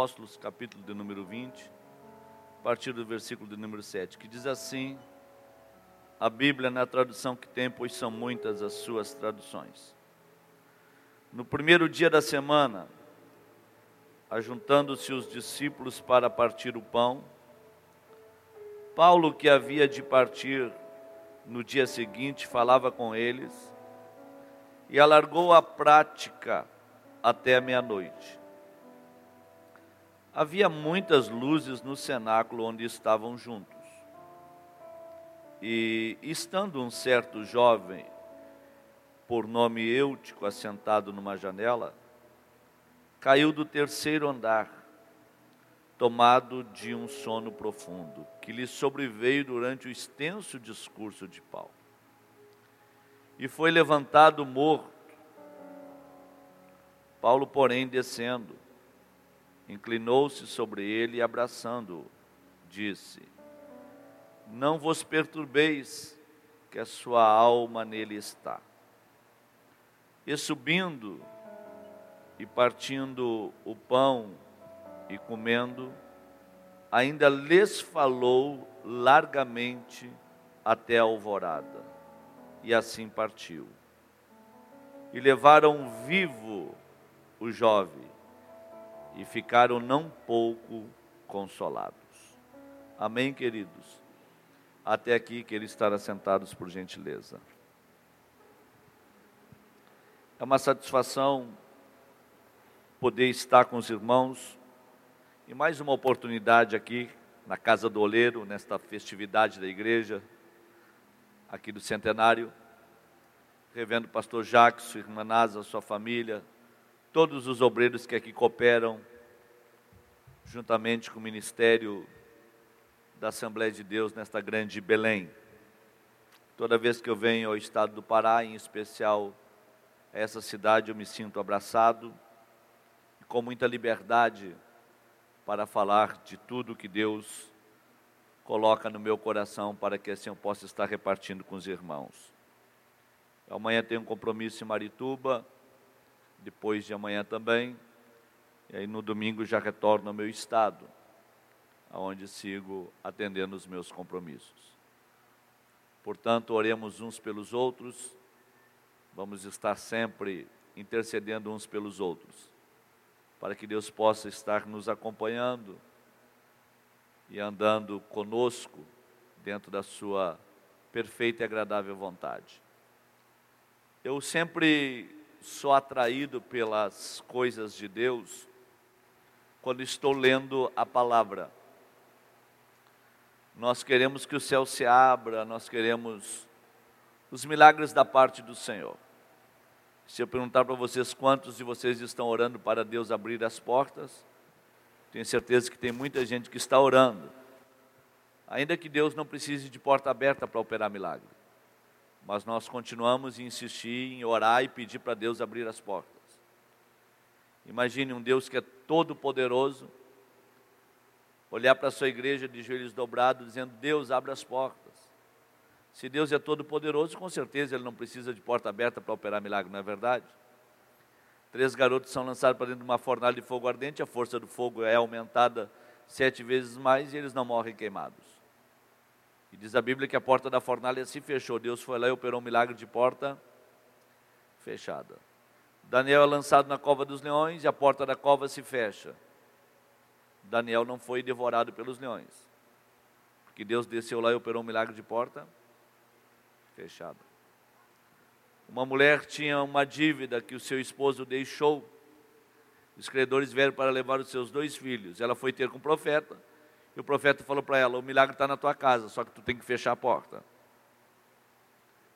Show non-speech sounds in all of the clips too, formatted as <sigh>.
Apóstolos, capítulo de número 20, a partir do versículo de número 7, que diz assim: a Bíblia na tradução que tem, pois são muitas as suas traduções. No primeiro dia da semana, ajuntando-se os discípulos para partir o pão, Paulo, que havia de partir no dia seguinte, falava com eles e alargou a prática até a meia-noite. Havia muitas luzes no cenáculo onde estavam juntos. E estando um certo jovem, por nome Eutico, assentado numa janela, caiu do terceiro andar, tomado de um sono profundo, que lhe sobreveio durante o extenso discurso de Paulo. E foi levantado morto. Paulo, porém, descendo, inclinou-se sobre ele e abraçando-o, disse: Não vos perturbeis, que a sua alma nele está. E subindo e partindo o pão e comendo, ainda lhes falou largamente até a alvorada. E assim partiu. E levaram vivo o jovem e ficaram não pouco consolados. Amém, queridos? Até aqui que eles estarão sentados por gentileza. É uma satisfação poder estar com os irmãos e mais uma oportunidade aqui na Casa do Oleiro, nesta festividade da igreja, aqui do centenário. Revendo o pastor sua irmã Nasa, sua família, todos os obreiros que aqui cooperam, juntamente com o ministério da Assembleia de Deus nesta grande Belém. Toda vez que eu venho ao estado do Pará, em especial a essa cidade, eu me sinto abraçado e com muita liberdade para falar de tudo que Deus coloca no meu coração para que assim eu possa estar repartindo com os irmãos. Amanhã tenho um compromisso em Marituba, depois de amanhã também, e aí no domingo já retorno ao meu estado, aonde sigo atendendo os meus compromissos. Portanto, oremos uns pelos outros, vamos estar sempre intercedendo uns pelos outros para que Deus possa estar nos acompanhando e andando conosco dentro da Sua perfeita e agradável vontade. Eu sempre sou atraído pelas coisas de Deus quando estou lendo a palavra. Nós queremos que o céu se abra, nós queremos os milagres da parte do Senhor. Se eu perguntar para vocês quantos de vocês estão orando para Deus abrir as portas, tenho certeza que tem muita gente que está orando. Ainda que Deus não precise de porta aberta para operar milagre. Mas nós continuamos a insistir em orar e pedir para Deus abrir as portas. Imagine um Deus que é todo poderoso, olhar para a sua igreja de joelhos dobrados, dizendo: Deus, abre as portas. Se Deus é todo poderoso, com certeza Ele não precisa de porta aberta para operar milagre, não é verdade? Três garotos são lançados para dentro de uma fornalha de fogo ardente, a força do fogo é aumentada sete vezes mais e eles não morrem queimados. E diz a Bíblia que a porta da fornalha se fechou. Deus foi lá e operou um milagre de porta fechada. Daniel é lançado na cova dos leões e a porta da cova se fecha. Daniel não foi devorado pelos leões, porque Deus desceu lá e operou um milagre de porta fechada. Uma mulher tinha uma dívida que o seu esposo deixou. Os credores vieram para levar os seus dois filhos. Ela foi ter com o profeta. O profeta falou para ela: O milagre está na tua casa, só que tu tem que fechar a porta.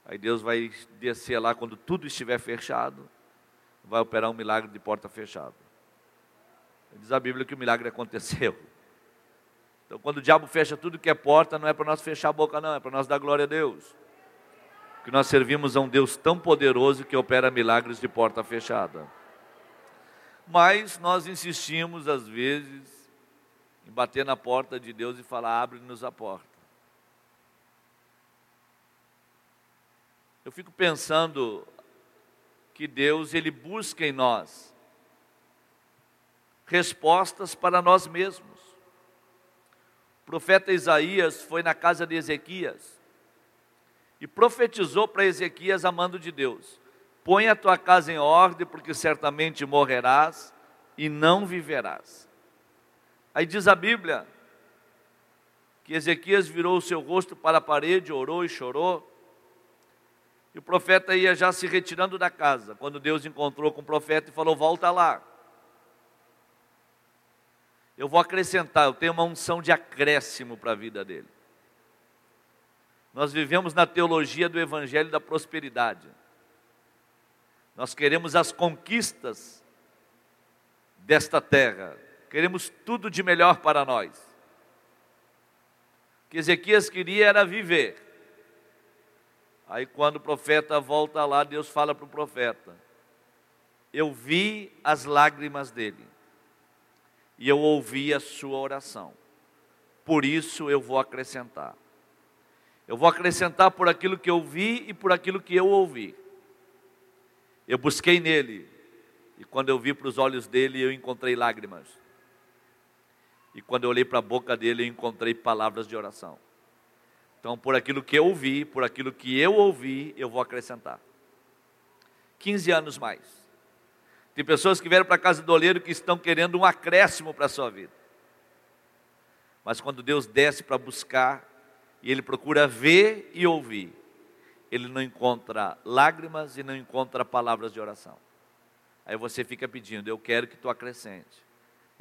Aí Deus vai descer lá quando tudo estiver fechado, vai operar um milagre de porta fechada. Diz a Bíblia que o milagre aconteceu. Então, quando o diabo fecha tudo que é porta, não é para nós fechar a boca, não, é para nós dar glória a Deus que nós servimos a um Deus tão poderoso que opera milagres de porta fechada. Mas nós insistimos, às vezes, em bater na porta de Deus e falar: abre-nos a porta. Eu fico pensando que Deus, Ele busca em nós respostas para nós mesmos. O profeta Isaías foi na casa de Ezequias e profetizou para Ezequias amando de Deus: Põe a tua casa em ordem, porque certamente morrerás e não viverás. Aí diz a Bíblia que Ezequias virou o seu rosto para a parede, orou e chorou. E o profeta ia já se retirando da casa, quando Deus encontrou com o profeta e falou: Volta lá. Eu vou acrescentar, eu tenho uma unção de acréscimo para a vida dele. Nós vivemos na teologia do evangelho da prosperidade. Nós queremos as conquistas desta terra, queremos tudo de melhor para nós. O que Ezequias queria era viver. Aí, quando o profeta volta lá, Deus fala para o profeta: Eu vi as lágrimas dele e eu ouvi a sua oração. Por isso eu vou acrescentar. Eu vou acrescentar por aquilo que eu vi e por aquilo que eu ouvi. Eu busquei nele, e quando eu vi para os olhos dele, eu encontrei lágrimas. E quando eu olhei para a boca dele, eu encontrei palavras de oração. Então, por aquilo que eu ouvi, por aquilo que eu ouvi, eu vou acrescentar. 15 anos mais. Tem pessoas que vieram para a casa do oleiro que estão querendo um acréscimo para a sua vida. Mas quando Deus desce para buscar, e ele procura ver e ouvir, ele não encontra lágrimas e não encontra palavras de oração. Aí você fica pedindo, eu quero que tu acrescente.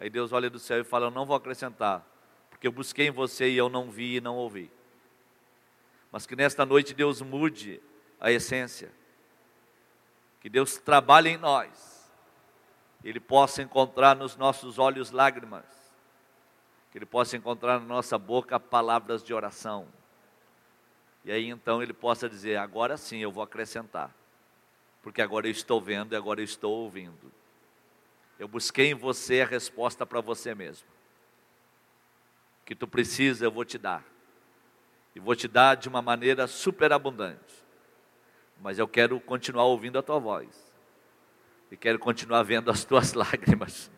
Aí Deus olha do céu e fala, eu não vou acrescentar, porque eu busquei em você e eu não vi e não ouvi. Mas que nesta noite Deus mude a essência, que Deus trabalhe em nós, ele possa encontrar nos nossos olhos lágrimas, que Ele possa encontrar na nossa boca palavras de oração. E aí então Ele possa dizer: agora sim eu vou acrescentar, porque agora eu estou vendo e agora eu estou ouvindo. Eu busquei em você a resposta para você mesmo. O que tu precisa eu vou te dar. E vou te dar de uma maneira superabundante. Mas eu quero continuar ouvindo a tua voz e quero continuar vendo as tuas <laughs> lágrimas.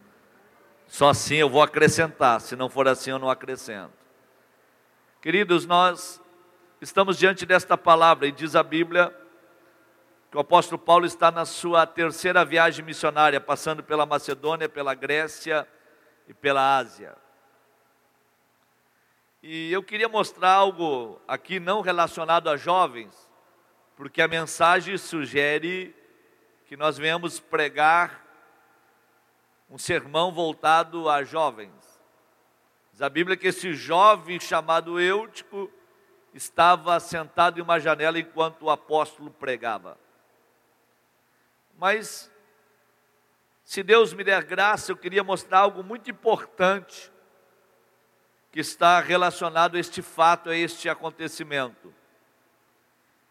Só assim eu vou acrescentar, se não for assim eu não acrescento. Queridos, nós estamos diante desta palavra e diz a Bíblia que o apóstolo Paulo está na sua terceira viagem missionária, passando pela Macedônia, pela Grécia e pela Ásia. E eu queria mostrar algo aqui não relacionado a jovens, porque a mensagem sugere que nós venhamos pregar um sermão voltado a jovens. Diz a Bíblia que esse jovem chamado Eutico estava sentado em uma janela enquanto o apóstolo pregava. Mas, se Deus me der graça, eu queria mostrar algo muito importante que está relacionado a este fato, a este acontecimento.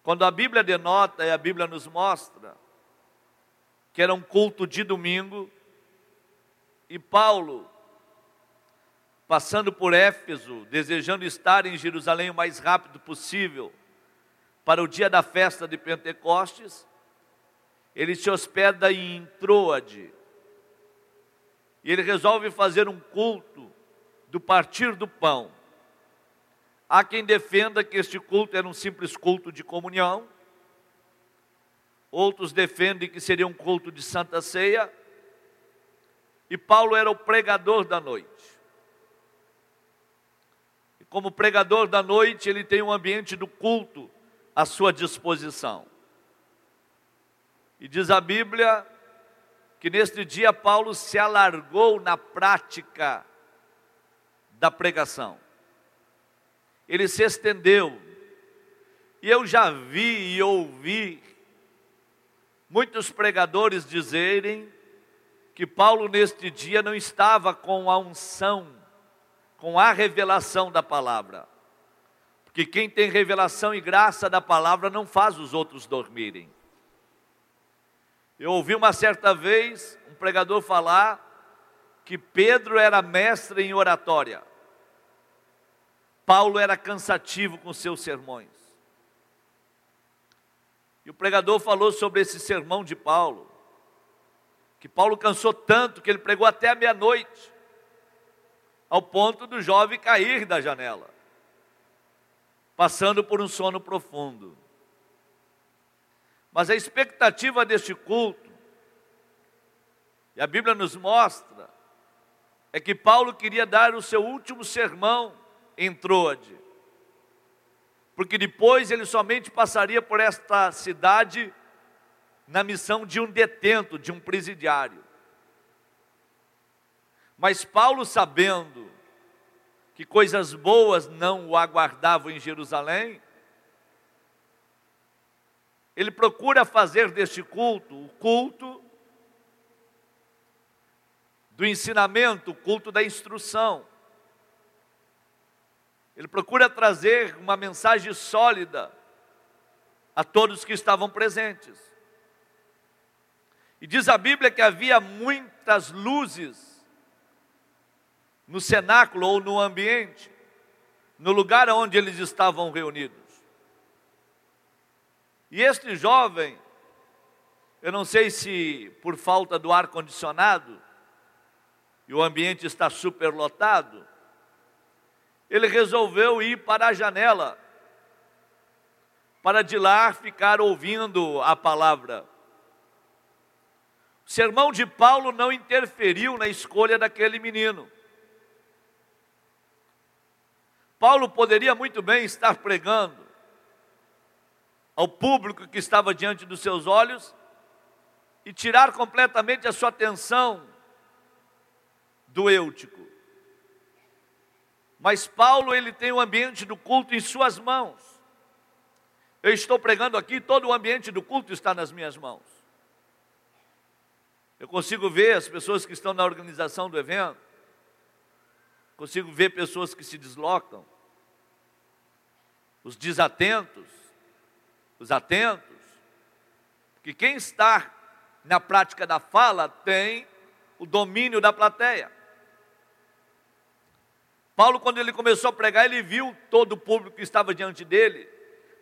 Quando a Bíblia denota e a Bíblia nos mostra, que era um culto de domingo, e Paulo, passando por Éfeso, desejando estar em Jerusalém o mais rápido possível, para o dia da festa de Pentecostes, ele se hospeda em Troade, e ele resolve fazer um culto do partir do pão. Há quem defenda que este culto era um simples culto de comunhão, outros defendem que seria um culto de santa ceia, e Paulo era o pregador da noite. E como pregador da noite, ele tem um ambiente do culto à sua disposição. E diz a Bíblia que neste dia Paulo se alargou na prática da pregação. Ele se estendeu. E eu já vi e ouvi muitos pregadores dizerem que Paulo neste dia não estava com a unção, com a revelação da palavra. Porque quem tem revelação e graça da palavra não faz os outros dormirem. Eu ouvi uma certa vez um pregador falar que Pedro era mestre em oratória. Paulo era cansativo com seus sermões. E o pregador falou sobre esse sermão de Paulo, que Paulo cansou tanto que ele pregou até a meia-noite, ao ponto do jovem cair da janela, passando por um sono profundo. Mas a expectativa deste culto, e a Bíblia nos mostra, é que Paulo queria dar o seu último sermão em Troade, porque depois ele somente passaria por esta cidade na missão de um detento, de um presidiário. Mas Paulo, sabendo que coisas boas não o aguardavam em Jerusalém, ele procura fazer deste culto o culto do ensinamento, o culto da instrução. Ele procura trazer uma mensagem sólida a todos que estavam presentes. E diz a Bíblia que havia muitas luzes no cenáculo ou no ambiente, no lugar onde eles estavam reunidos. E este jovem, eu não sei se por falta do ar condicionado, e o ambiente está superlotado, ele resolveu ir para a janela, para de lá ficar ouvindo a palavra. O sermão de Paulo não interferiu na escolha daquele menino. Paulo poderia muito bem estar pregando ao público que estava diante dos seus olhos e tirar completamente a sua atenção do eutico. Mas Paulo, ele tem o ambiente do culto em suas mãos. Eu estou pregando aqui, todo o ambiente do culto está nas minhas mãos. Eu consigo ver as pessoas que estão na organização do evento, consigo ver pessoas que se deslocam, os desatentos, os atentos, que quem está na prática da fala tem o domínio da plateia. Paulo, quando ele começou a pregar, ele viu todo o público que estava diante dele,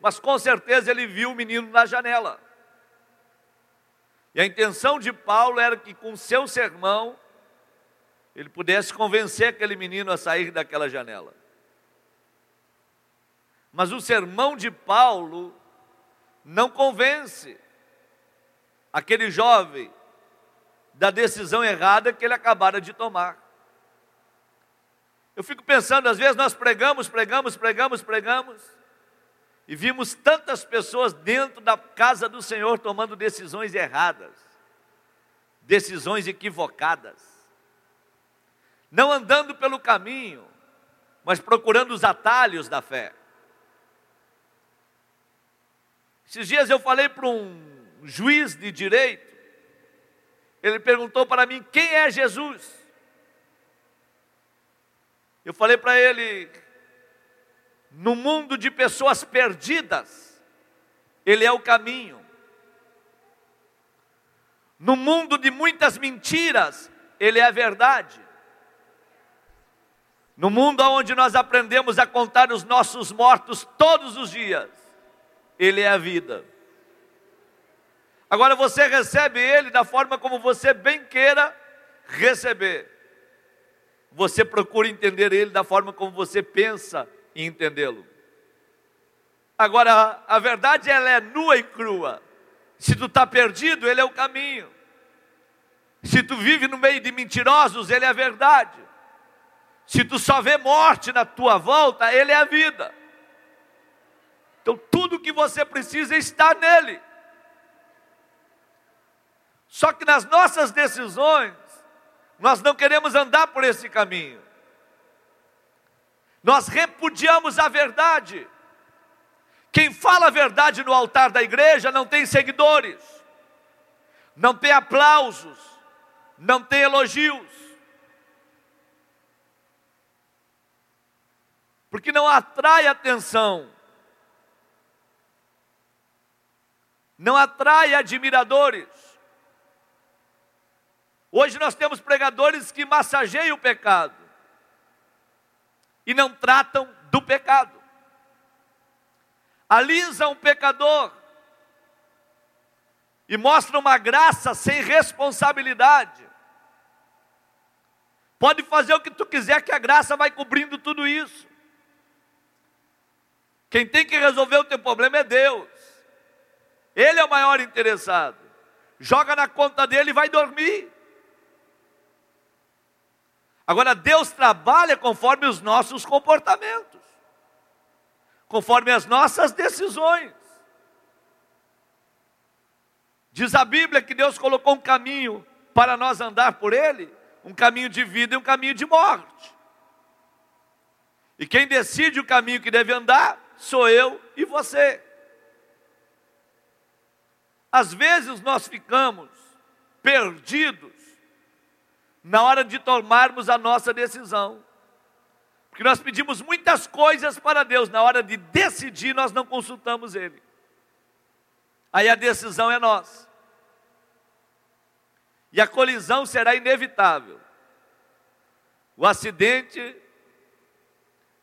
mas com certeza ele viu o menino na janela. E a intenção de Paulo era que com seu sermão ele pudesse convencer aquele menino a sair daquela janela. Mas o sermão de Paulo não convence aquele jovem da decisão errada que ele acabara de tomar. Eu fico pensando, às vezes nós pregamos, pregamos, pregamos, pregamos, e vimos tantas pessoas dentro da casa do Senhor tomando decisões erradas, decisões equivocadas, não andando pelo caminho, mas procurando os atalhos da fé. Esses dias eu falei para um juiz de direito, ele perguntou para mim: quem é Jesus? Eu falei para ele, no mundo de pessoas perdidas, Ele é o caminho. No mundo de muitas mentiras, Ele é a verdade. No mundo onde nós aprendemos a contar os nossos mortos todos os dias, Ele é a vida. Agora você recebe Ele da forma como você bem queira receber. Você procura entender Ele da forma como você pensa e entendê-lo. Agora, a verdade ela é nua e crua. Se tu está perdido, ele é o caminho. Se tu vive no meio de mentirosos, ele é a verdade. Se tu só vê morte na tua volta, ele é a vida. Então tudo que você precisa está nele. Só que nas nossas decisões, nós não queremos andar por esse caminho. Nós repudiamos a verdade. Quem fala a verdade no altar da igreja não tem seguidores, não tem aplausos, não tem elogios. Porque não atrai atenção, não atrai admiradores. Hoje nós temos pregadores que massageiam o pecado e não tratam do pecado. Alisam o pecador e mostra uma graça sem responsabilidade. Pode fazer o que tu quiser, que a graça vai cobrindo tudo isso. Quem tem que resolver o teu problema é Deus. Ele é o maior interessado. Joga na conta dele e vai dormir. Agora, Deus trabalha conforme os nossos comportamentos, conforme as nossas decisões. Diz a Bíblia que Deus colocou um caminho para nós andar por ele, um caminho de vida e um caminho de morte. E quem decide o caminho que deve andar sou eu e você. Às vezes nós ficamos perdidos na hora de tomarmos a nossa decisão. Porque nós pedimos muitas coisas para Deus, na hora de decidir, nós não consultamos Ele. Aí a decisão é nossa. E a colisão será inevitável. O acidente,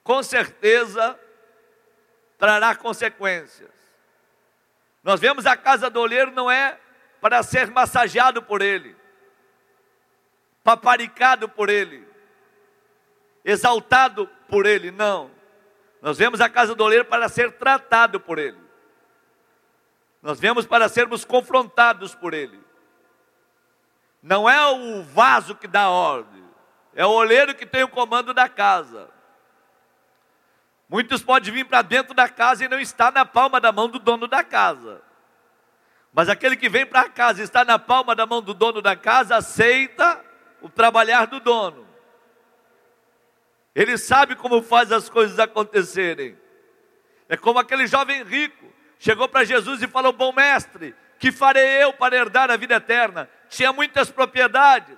com certeza, trará consequências. Nós vemos a casa do olheiro não é para ser massageado por ele, paparicado por ele, exaltado por ele, não. Nós vemos a casa do oleiro para ser tratado por ele. Nós vemos para sermos confrontados por ele. Não é o vaso que dá ordem, é o oleiro que tem o comando da casa. Muitos podem vir para dentro da casa e não está na palma da mão do dono da casa. Mas aquele que vem para casa e está na palma da mão do dono da casa, aceita o trabalhar do dono. Ele sabe como faz as coisas acontecerem. É como aquele jovem rico chegou para Jesus e falou: Bom mestre, que farei eu para herdar a vida eterna? Tinha muitas propriedades,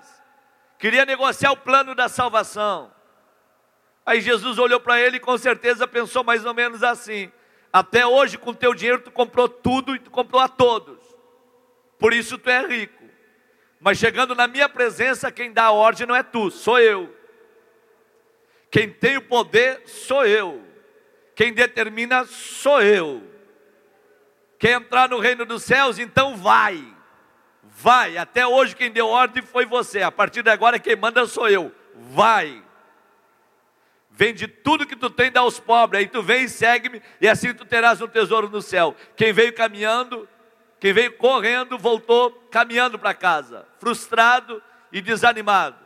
queria negociar o plano da salvação. Aí Jesus olhou para ele e com certeza pensou mais ou menos assim: até hoje com teu dinheiro tu comprou tudo e tu comprou a todos. Por isso tu é rico. Mas chegando na minha presença, quem dá a ordem não é tu, sou eu. Quem tem o poder sou eu. Quem determina sou eu. Quer entrar no reino dos céus, então vai. Vai. Até hoje quem deu ordem foi você. A partir de agora quem manda sou eu. Vai. Vende tudo que tu tem, dá aos pobres. Aí tu vem e segue-me, e assim tu terás um tesouro no céu. Quem veio caminhando, quem veio correndo, voltou caminhando para casa, frustrado e desanimado.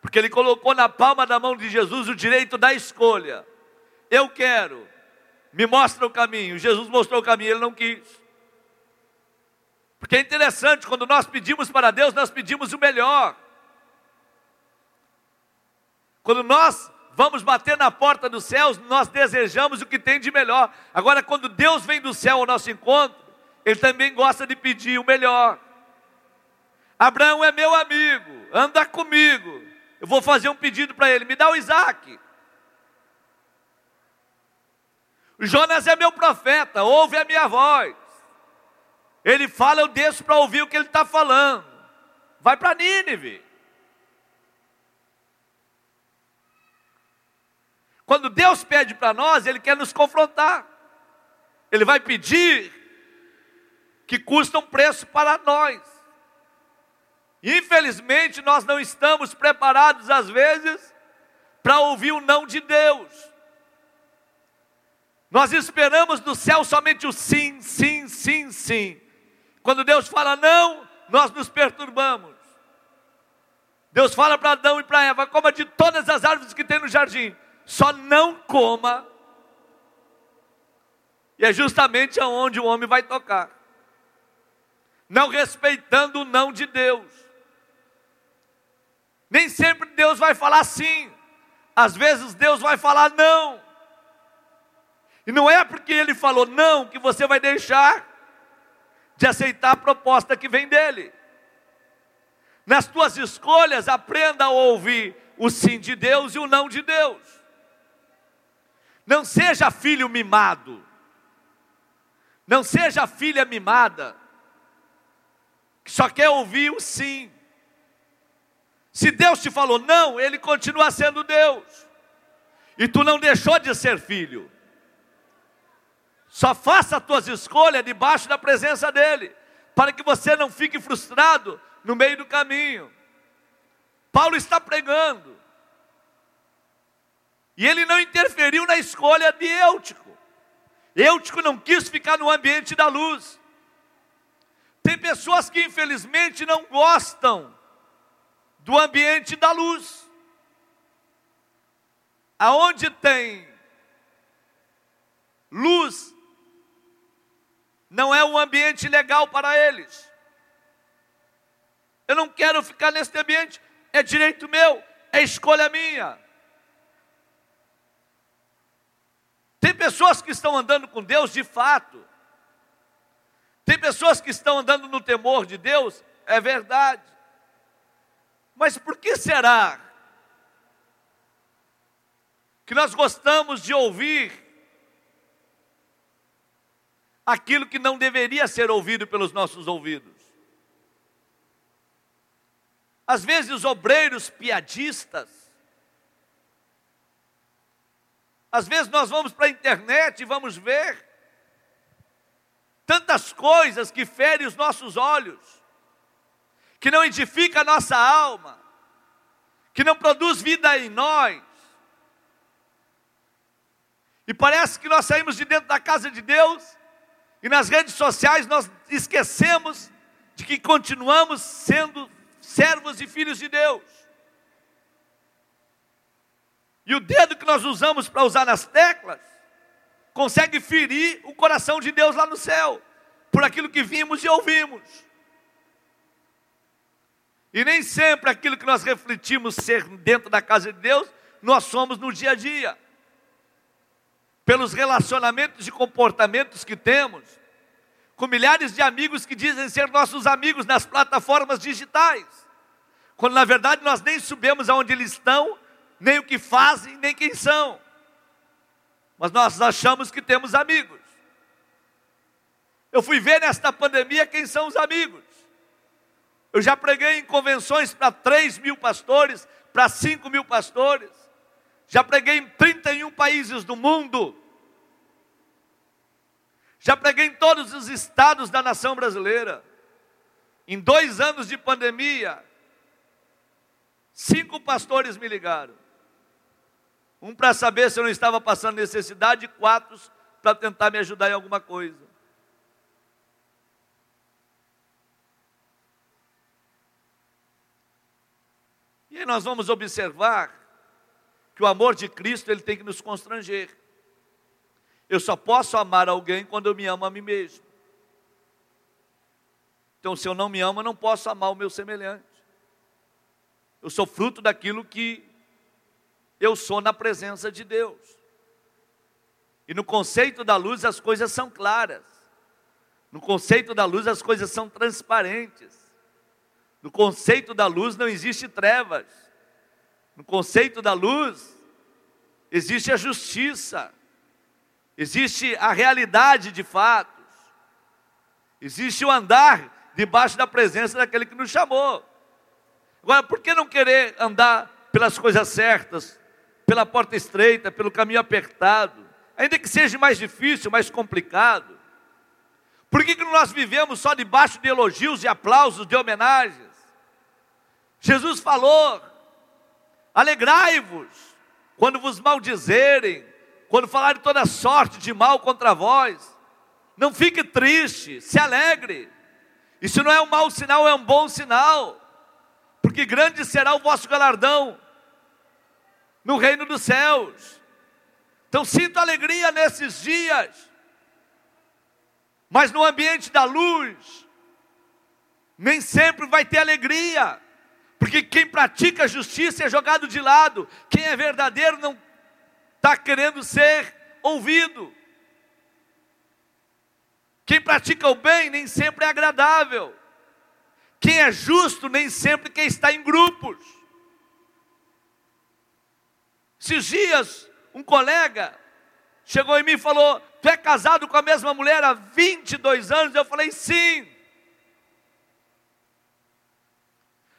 Porque ele colocou na palma da mão de Jesus o direito da escolha. Eu quero, me mostra o caminho. Jesus mostrou o caminho, ele não quis. Porque é interessante, quando nós pedimos para Deus, nós pedimos o melhor. Quando nós vamos bater na porta dos céus, nós desejamos o que tem de melhor. Agora, quando Deus vem do céu ao nosso encontro, Ele também gosta de pedir o melhor. Abraão é meu amigo, anda comigo. Eu vou fazer um pedido para ele: me dá o Isaac. Jonas é meu profeta, ouve a minha voz. Ele fala, eu desço para ouvir o que ele está falando. Vai para Nínive. Quando Deus pede para nós, Ele quer nos confrontar. Ele vai pedir que custa um preço para nós. Infelizmente, nós não estamos preparados, às vezes, para ouvir o não de Deus. Nós esperamos do céu somente o sim, sim, sim, sim. Quando Deus fala não, nós nos perturbamos. Deus fala para Adão e para Eva: coma de todas as árvores que tem no jardim só não coma. E é justamente aonde o homem vai tocar. Não respeitando o não de Deus. Nem sempre Deus vai falar sim. Às vezes Deus vai falar não. E não é porque ele falou não que você vai deixar de aceitar a proposta que vem dele. Nas tuas escolhas, aprenda a ouvir o sim de Deus e o não de Deus. Não seja filho mimado. Não seja filha mimada. Que só quer ouvir o sim. Se Deus te falou não, ele continua sendo Deus. E tu não deixou de ser filho. Só faça as tuas escolhas debaixo da presença dele. para que você não fique frustrado no meio do caminho. Paulo está pregando, e ele não interferiu na escolha de Eutico. Eutico não quis ficar no ambiente da luz. Tem pessoas que infelizmente não gostam do ambiente da luz. Aonde tem luz, não é um ambiente legal para eles. Eu não quero ficar nesse ambiente, é direito meu, é escolha minha. Tem pessoas que estão andando com Deus de fato. Tem pessoas que estão andando no temor de Deus, é verdade. Mas por que será que nós gostamos de ouvir aquilo que não deveria ser ouvido pelos nossos ouvidos? Às vezes, obreiros piadistas, Às vezes nós vamos para a internet e vamos ver tantas coisas que ferem os nossos olhos, que não edifica a nossa alma, que não produz vida em nós. E parece que nós saímos de dentro da casa de Deus e nas redes sociais nós esquecemos de que continuamos sendo servos e filhos de Deus. E o dedo que nós usamos para usar nas teclas consegue ferir o coração de Deus lá no céu, por aquilo que vimos e ouvimos. E nem sempre aquilo que nós refletimos ser dentro da casa de Deus, nós somos no dia a dia. Pelos relacionamentos e comportamentos que temos, com milhares de amigos que dizem ser nossos amigos nas plataformas digitais, quando na verdade nós nem sabemos aonde eles estão nem o que fazem, nem quem são. Mas nós achamos que temos amigos. Eu fui ver nesta pandemia quem são os amigos. Eu já preguei em convenções para 3 mil pastores, para 5 mil pastores. Já preguei em 31 países do mundo. Já preguei em todos os estados da nação brasileira. Em dois anos de pandemia, cinco pastores me ligaram. Um para saber se eu não estava passando necessidade, e quatro para tentar me ajudar em alguma coisa. E aí nós vamos observar que o amor de Cristo ele tem que nos constranger. Eu só posso amar alguém quando eu me amo a mim mesmo. Então, se eu não me amo, eu não posso amar o meu semelhante. Eu sou fruto daquilo que eu sou na presença de Deus. E no conceito da luz as coisas são claras. No conceito da luz as coisas são transparentes. No conceito da luz não existe trevas. No conceito da luz existe a justiça. Existe a realidade de fatos. Existe o andar debaixo da presença daquele que nos chamou. Agora, por que não querer andar pelas coisas certas, pela porta estreita, pelo caminho apertado, ainda que seja mais difícil, mais complicado. Por que, que nós vivemos só debaixo de elogios, de aplausos, de homenagens? Jesus falou: alegrai-vos quando vos maldizerem, quando falarem toda sorte de mal contra vós. Não fique triste, se alegre. Isso não é um mau sinal, é um bom sinal, porque grande será o vosso galardão no reino dos céus. Então sinto alegria nesses dias, mas no ambiente da luz, nem sempre vai ter alegria, porque quem pratica a justiça é jogado de lado, quem é verdadeiro não está querendo ser ouvido. Quem pratica o bem nem sempre é agradável. Quem é justo nem sempre quem está em grupos. Esses dias, um colega chegou em mim e falou: Tu é casado com a mesma mulher há 22 anos? Eu falei: Sim.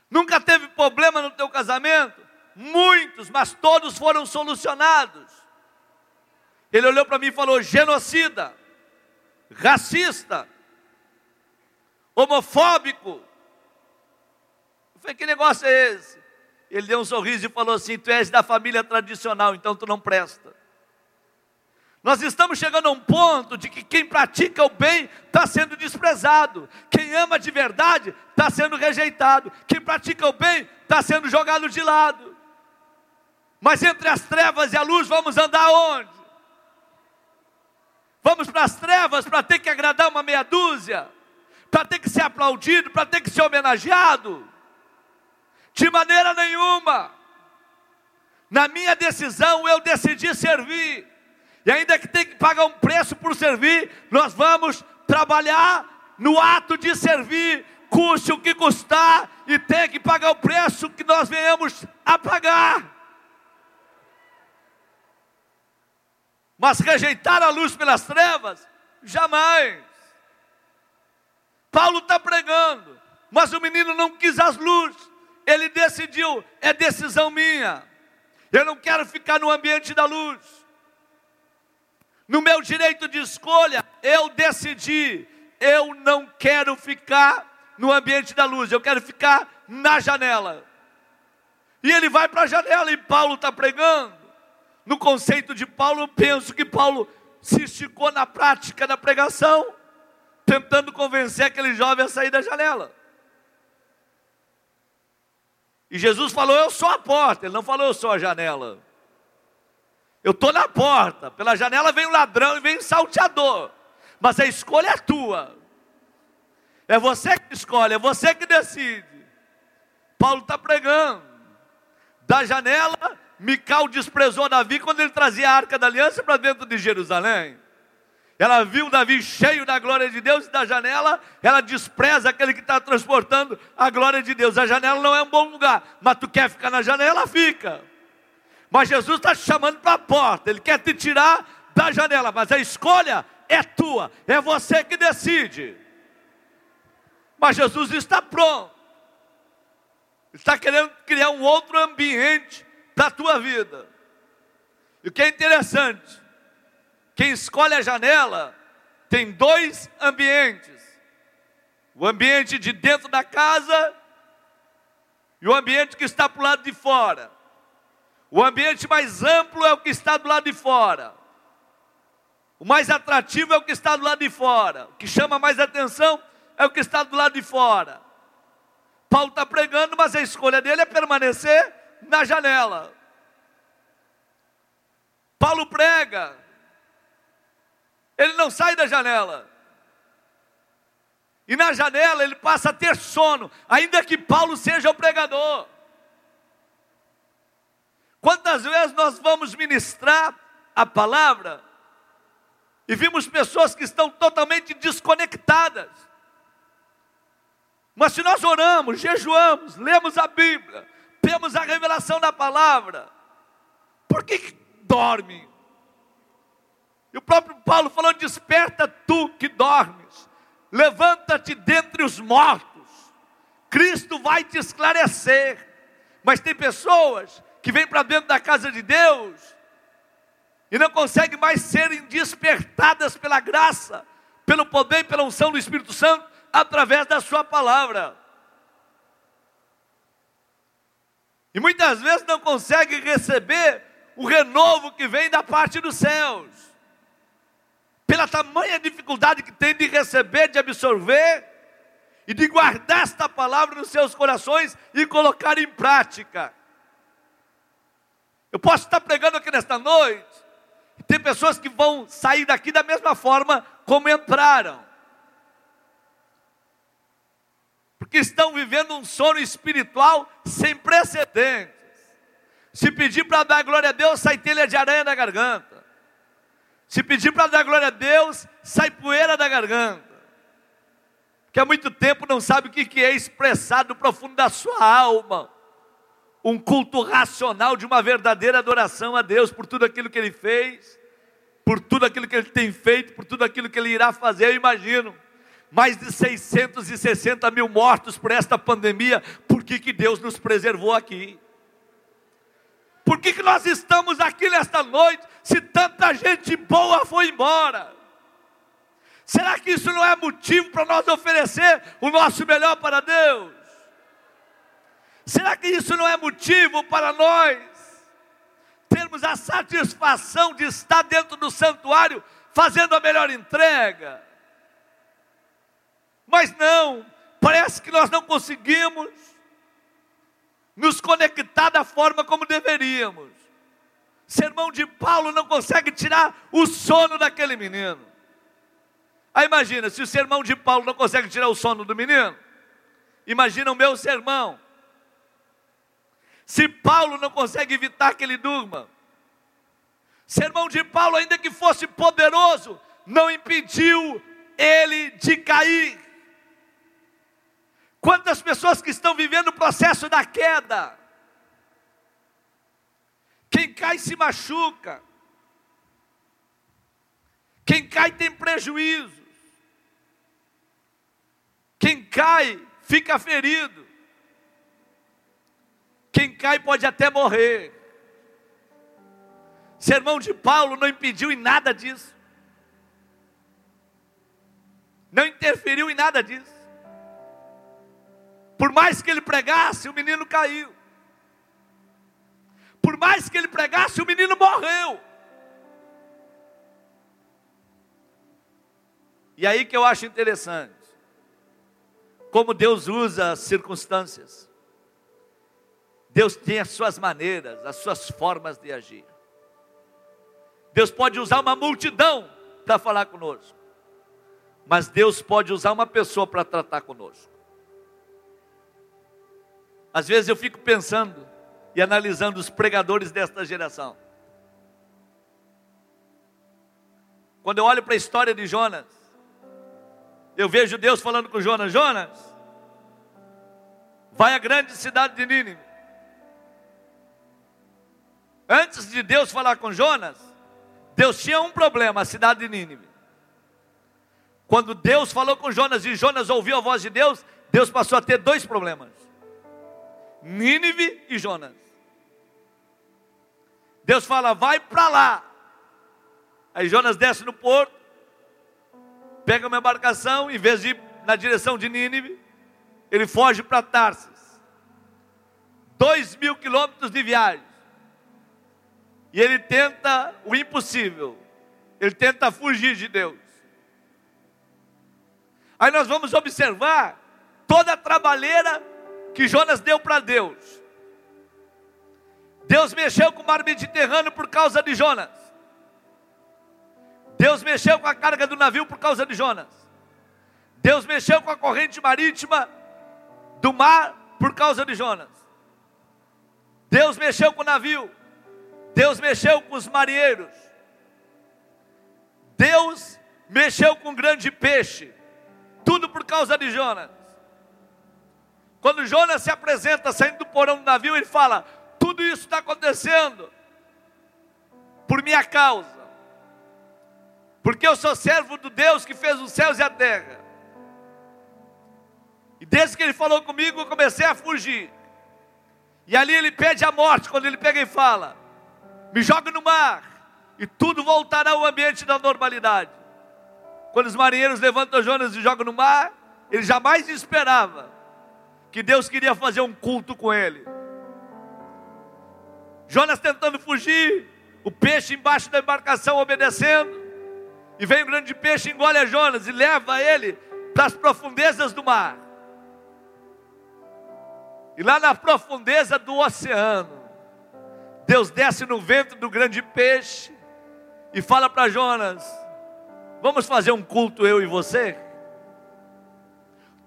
Nunca teve problema no teu casamento? Muitos, mas todos foram solucionados. Ele olhou para mim e falou: genocida, racista, homofóbico. Eu falei, que negócio é esse? Ele deu um sorriso e falou assim: Tu és da família tradicional, então tu não presta. Nós estamos chegando a um ponto de que quem pratica o bem está sendo desprezado, quem ama de verdade está sendo rejeitado, quem pratica o bem está sendo jogado de lado. Mas entre as trevas e a luz, vamos andar onde? Vamos para as trevas para ter que agradar uma meia dúzia, para ter que ser aplaudido, para ter que ser homenageado? De maneira nenhuma. Na minha decisão, eu decidi servir. E ainda que tenha que pagar um preço por servir, nós vamos trabalhar no ato de servir, custe o que custar, e ter que pagar o preço que nós venhamos a pagar. Mas rejeitar a luz pelas trevas, jamais. Paulo está pregando, mas o menino não quis as luzes ele decidiu, é decisão minha. Eu não quero ficar no ambiente da luz. No meu direito de escolha, eu decidi, eu não quero ficar no ambiente da luz, eu quero ficar na janela. E ele vai para a janela e Paulo está pregando. No conceito de Paulo, eu penso que Paulo se esticou na prática da pregação, tentando convencer aquele jovem a sair da janela. E Jesus falou: Eu sou a porta. Ele não falou: Eu sou a janela. Eu estou na porta. Pela janela vem o ladrão e vem o salteador. Mas a escolha é tua. É você que escolhe, é você que decide. Paulo está pregando. Da janela, Mical desprezou Davi quando ele trazia a arca da aliança para dentro de Jerusalém. Ela viu Davi cheio da glória de Deus e da janela, ela despreza aquele que está transportando a glória de Deus. A janela não é um bom lugar, mas tu quer ficar na janela, fica. Mas Jesus está te chamando para a porta, Ele quer te tirar da janela, mas a escolha é tua, é você que decide. Mas Jesus está pronto, está querendo criar um outro ambiente para a tua vida. E o que é interessante, quem escolhe a janela tem dois ambientes: o ambiente de dentro da casa e o ambiente que está para o lado de fora. O ambiente mais amplo é o que está do lado de fora. O mais atrativo é o que está do lado de fora. O que chama mais atenção é o que está do lado de fora. Paulo está pregando, mas a escolha dele é permanecer na janela. Paulo prega, ele não sai da janela. E na janela ele passa a ter sono, ainda que Paulo seja o pregador. Quantas vezes nós vamos ministrar a palavra e vimos pessoas que estão totalmente desconectadas. Mas se nós oramos, jejuamos, lemos a Bíblia, temos a revelação da palavra, por que dorme? E o próprio Paulo falou: Desperta tu que dormes, levanta-te dentre os mortos, Cristo vai te esclarecer. Mas tem pessoas que vêm para dentro da casa de Deus e não conseguem mais serem despertadas pela graça, pelo poder e pela unção do Espírito Santo através da Sua palavra. E muitas vezes não conseguem receber o renovo que vem da parte dos céus pela tamanha dificuldade que tem de receber, de absorver e de guardar esta palavra nos seus corações e colocar em prática. Eu posso estar pregando aqui nesta noite, e tem pessoas que vão sair daqui da mesma forma como entraram. Porque estão vivendo um sono espiritual sem precedentes. Se pedir para dar glória a Deus, sai telha de aranha na garganta. Se pedir para dar glória a Deus, sai poeira da garganta. Que há muito tempo não sabe o que é expressado no profundo da sua alma. Um culto racional de uma verdadeira adoração a Deus por tudo aquilo que Ele fez, por tudo aquilo que Ele tem feito, por tudo aquilo que Ele irá fazer. Eu imagino mais de 660 mil mortos por esta pandemia. Por que, que Deus nos preservou aqui? Por que, que nós estamos aqui nesta noite se tanta gente boa foi embora? Será que isso não é motivo para nós oferecer o nosso melhor para Deus? Será que isso não é motivo para nós termos a satisfação de estar dentro do santuário fazendo a melhor entrega? Mas não, parece que nós não conseguimos nos conectar da forma como deveríamos. Sermão de Paulo não consegue tirar o sono daquele menino. Aí imagina, se o sermão de Paulo não consegue tirar o sono do menino, imagina o meu sermão. Se Paulo não consegue evitar que ele durma, sermão de Paulo, ainda que fosse poderoso, não impediu ele de cair. Quantas pessoas que estão vivendo o processo da queda? Quem cai se machuca. Quem cai tem prejuízos. Quem cai fica ferido. Quem cai pode até morrer. Sermão de Paulo não impediu em nada disso. Não interferiu em nada disso. Por mais que ele pregasse, o menino caiu. Por mais que ele pregasse, o menino morreu. E aí que eu acho interessante, como Deus usa as circunstâncias. Deus tem as suas maneiras, as suas formas de agir. Deus pode usar uma multidão para falar conosco, mas Deus pode usar uma pessoa para tratar conosco. Às vezes eu fico pensando e analisando os pregadores desta geração. Quando eu olho para a história de Jonas, eu vejo Deus falando com Jonas: Jonas, vai à grande cidade de Nínive. Antes de Deus falar com Jonas, Deus tinha um problema, a cidade de Nínive. Quando Deus falou com Jonas e Jonas ouviu a voz de Deus, Deus passou a ter dois problemas. Nínive e Jonas. Deus fala, vai para lá. Aí Jonas desce no porto, pega uma embarcação, em vez de ir na direção de Nínive, ele foge para Tarsis. Dois mil quilômetros de viagem. E ele tenta o impossível. Ele tenta fugir de Deus. Aí nós vamos observar toda a trabalheira que Jonas deu para Deus. Deus mexeu com o mar Mediterrâneo por causa de Jonas. Deus mexeu com a carga do navio por causa de Jonas. Deus mexeu com a corrente marítima do mar por causa de Jonas. Deus mexeu com o navio. Deus mexeu com os marinheiros. Deus mexeu com o grande peixe. Tudo por causa de Jonas. Quando Jonas se apresenta saindo do porão do navio, ele fala: Tudo isso está acontecendo por minha causa, porque eu sou servo do Deus que fez os céus e a terra. E desde que ele falou comigo, eu comecei a fugir. E ali ele pede a morte, quando ele pega e fala: Me joga no mar, e tudo voltará ao ambiente da normalidade. Quando os marinheiros levantam Jonas e jogam no mar, ele jamais esperava que Deus queria fazer um culto com ele. Jonas tentando fugir, o peixe embaixo da embarcação obedecendo, e vem o grande peixe, engole a Jonas e leva ele para as profundezas do mar. E lá na profundeza do oceano, Deus desce no ventre do grande peixe e fala para Jonas: Vamos fazer um culto eu e você?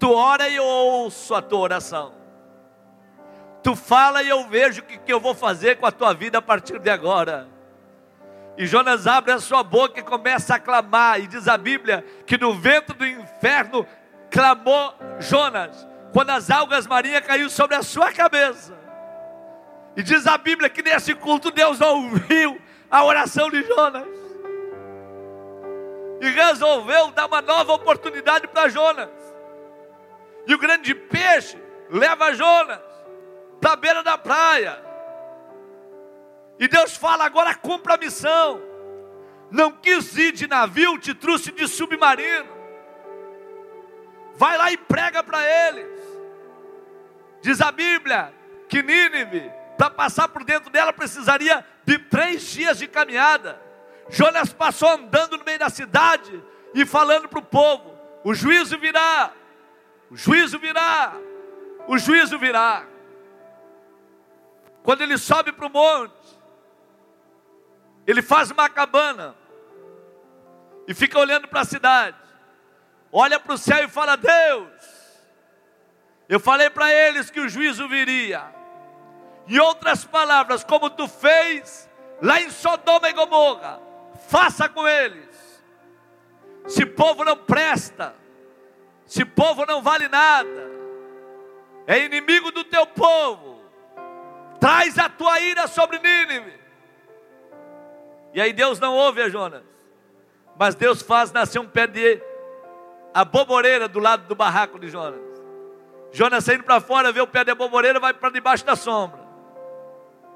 Tu ora e eu ouço a tua oração. Tu fala e eu vejo o que, que eu vou fazer com a tua vida a partir de agora. E Jonas abre a sua boca e começa a clamar. E diz a Bíblia que no vento do inferno clamou Jonas, quando as algas marinhas caíram sobre a sua cabeça. E diz a Bíblia que nesse culto Deus ouviu a oração de Jonas. E resolveu dar uma nova oportunidade para Jonas. E o grande peixe leva Jonas para a beira da praia. E Deus fala: agora cumpra a missão. Não quis ir de navio, te trouxe de submarino. vai lá e prega para eles. Diz a Bíblia que Nínive, para passar por dentro dela, precisaria de três dias de caminhada. Jonas passou andando no meio da cidade e falando para o povo: o juízo virá, o juízo virá, o juízo virá. Quando ele sobe para o monte, ele faz uma cabana e fica olhando para a cidade, olha para o céu e fala: Deus, eu falei para eles que o juízo viria. Em outras palavras, como tu fez lá em Sodoma e Gomorra, faça com eles. Se povo não presta, se povo não vale nada, é inimigo do teu povo, traz a tua ira sobre Nínive. E aí Deus não ouve a Jonas, mas Deus faz nascer um pé de aboboreira do lado do barraco de Jonas. Jonas saindo para fora, vê o pé de aboboreira, vai para debaixo da sombra.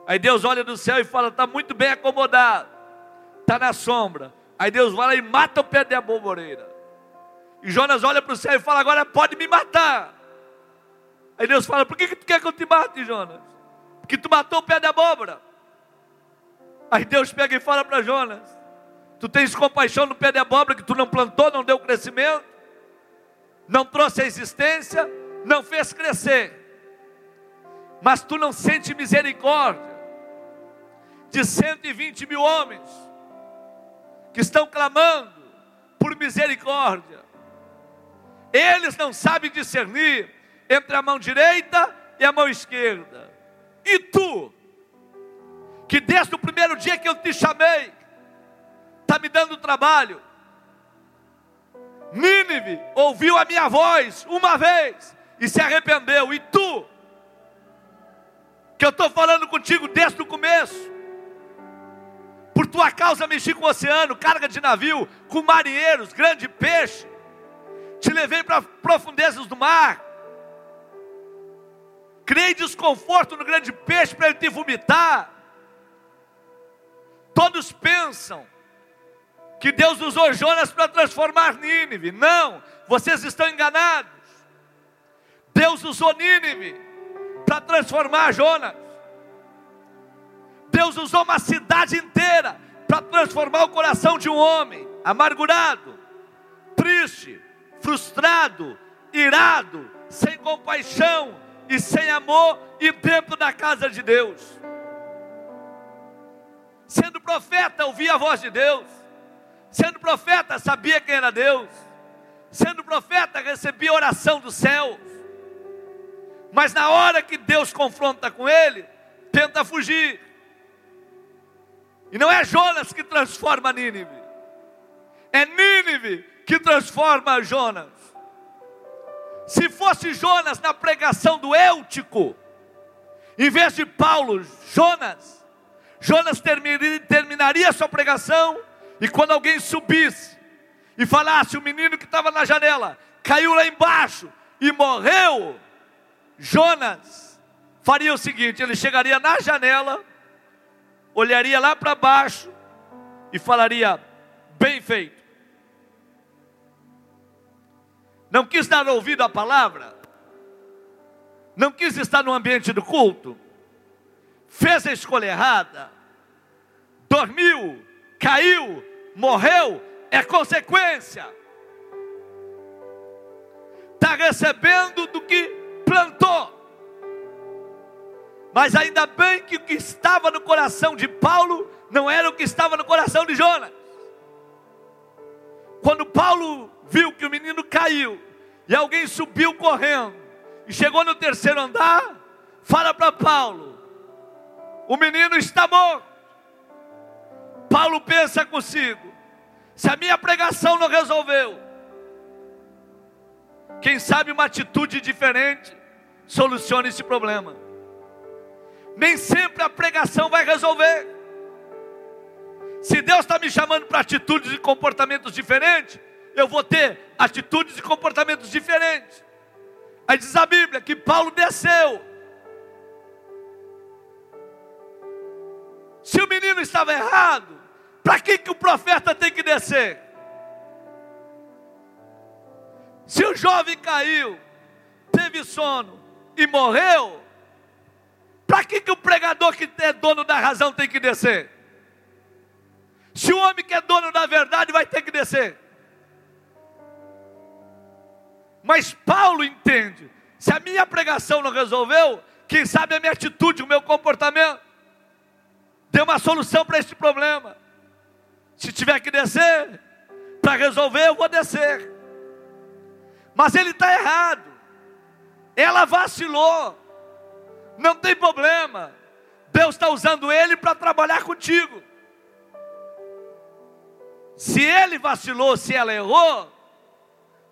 Aí Deus olha do céu e fala: está muito bem acomodado, está na sombra. Aí Deus vai lá e mata o pé de aboboreira. E Jonas olha para o céu e fala: agora pode me matar. Aí Deus fala: por que, que tu quer que eu te mate, Jonas? Porque tu matou o pé de abóbora. Aí Deus pega e fala para Jonas: Tu tens compaixão no pé de abóbora que tu não plantou, não deu crescimento, não trouxe a existência, não fez crescer. Mas tu não sente misericórdia de 120 mil homens que estão clamando por misericórdia. Eles não sabem discernir entre a mão direita e a mão esquerda. E tu, que desde o primeiro dia que eu te chamei, está me dando trabalho. Nínive ouviu a minha voz uma vez e se arrependeu. E tu, que eu estou falando contigo desde o começo, por tua causa mexi com o oceano, carga de navio, com marinheiros, grande peixe, te levei para profundezas do mar, criei desconforto no grande peixe para ele te vomitar. Todos pensam que Deus usou Jonas para transformar Nínive. Não, vocês estão enganados. Deus usou Nínive para transformar Jonas. Deus usou uma cidade inteira para transformar o coração de um homem amargurado, triste, frustrado, irado, sem compaixão e sem amor e dentro da casa de Deus. Sendo profeta, ouvia a voz de Deus. Sendo profeta, sabia quem era Deus. Sendo profeta, recebia oração do céu. Mas na hora que Deus confronta com ele, tenta fugir. E não é Jonas que transforma Nínive, é Nínive que transforma Jonas. Se fosse Jonas na pregação do Eutico, em vez de Paulo, Jonas, Jonas terminaria sua pregação e quando alguém subisse e falasse, o menino que estava na janela caiu lá embaixo e morreu, Jonas faria o seguinte: ele chegaria na janela, olharia lá para baixo e falaria: bem feito. Não quis dar ouvido à palavra, não quis estar no ambiente do culto, fez a escolha errada, dormiu, caiu, morreu, é consequência. Está recebendo do que plantou. Mas ainda bem que o que estava no coração de Paulo não era o que estava no coração de Jonas. Quando Paulo viu que o menino caiu e alguém subiu correndo e chegou no terceiro andar, fala para Paulo: o menino está morto. Paulo pensa consigo: se a minha pregação não resolveu, quem sabe uma atitude diferente solucione esse problema. Nem sempre a pregação vai resolver. Se Deus está me chamando para atitudes e comportamentos diferentes, eu vou ter atitudes e comportamentos diferentes. Aí diz a Bíblia que Paulo desceu. Se o menino estava errado, para que, que o profeta tem que descer? Se o jovem caiu, teve sono e morreu, para que, que o pregador que é dono da razão tem que descer? Se o homem que é dono da verdade vai ter que descer. Mas Paulo entende: se a minha pregação não resolveu, quem sabe a minha atitude, o meu comportamento, deu uma solução para este problema. Se tiver que descer, para resolver, eu vou descer. Mas ele está errado. Ela vacilou. Não tem problema. Deus está usando ele para trabalhar contigo. Se ele vacilou, se ela errou,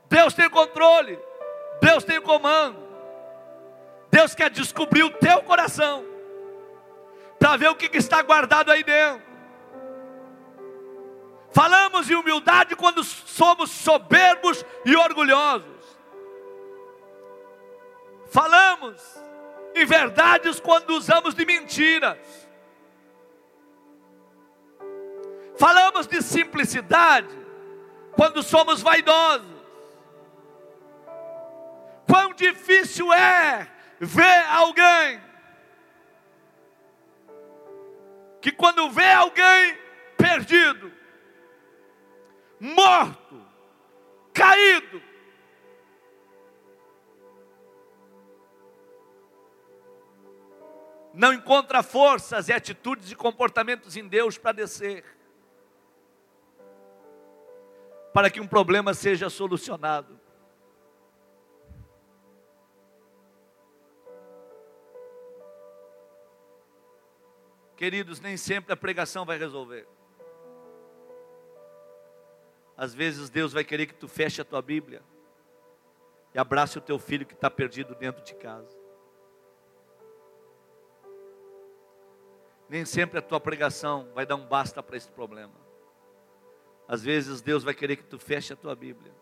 Deus tem controle, Deus tem comando. Deus quer descobrir o teu coração, para ver o que está guardado aí dentro. Falamos em humildade quando somos soberbos e orgulhosos. Falamos em verdades quando usamos de mentiras. Falamos de simplicidade quando somos vaidosos. Quão difícil é ver alguém que quando vê alguém perdido, morto, caído, não encontra forças e atitudes e comportamentos em Deus para descer, para que um problema seja solucionado. Queridos, nem sempre a pregação vai resolver. Às vezes Deus vai querer que tu feche a tua Bíblia e abrace o teu filho que está perdido dentro de casa. Nem sempre a tua pregação vai dar um basta para esse problema. Às vezes Deus vai querer que tu feche a tua Bíblia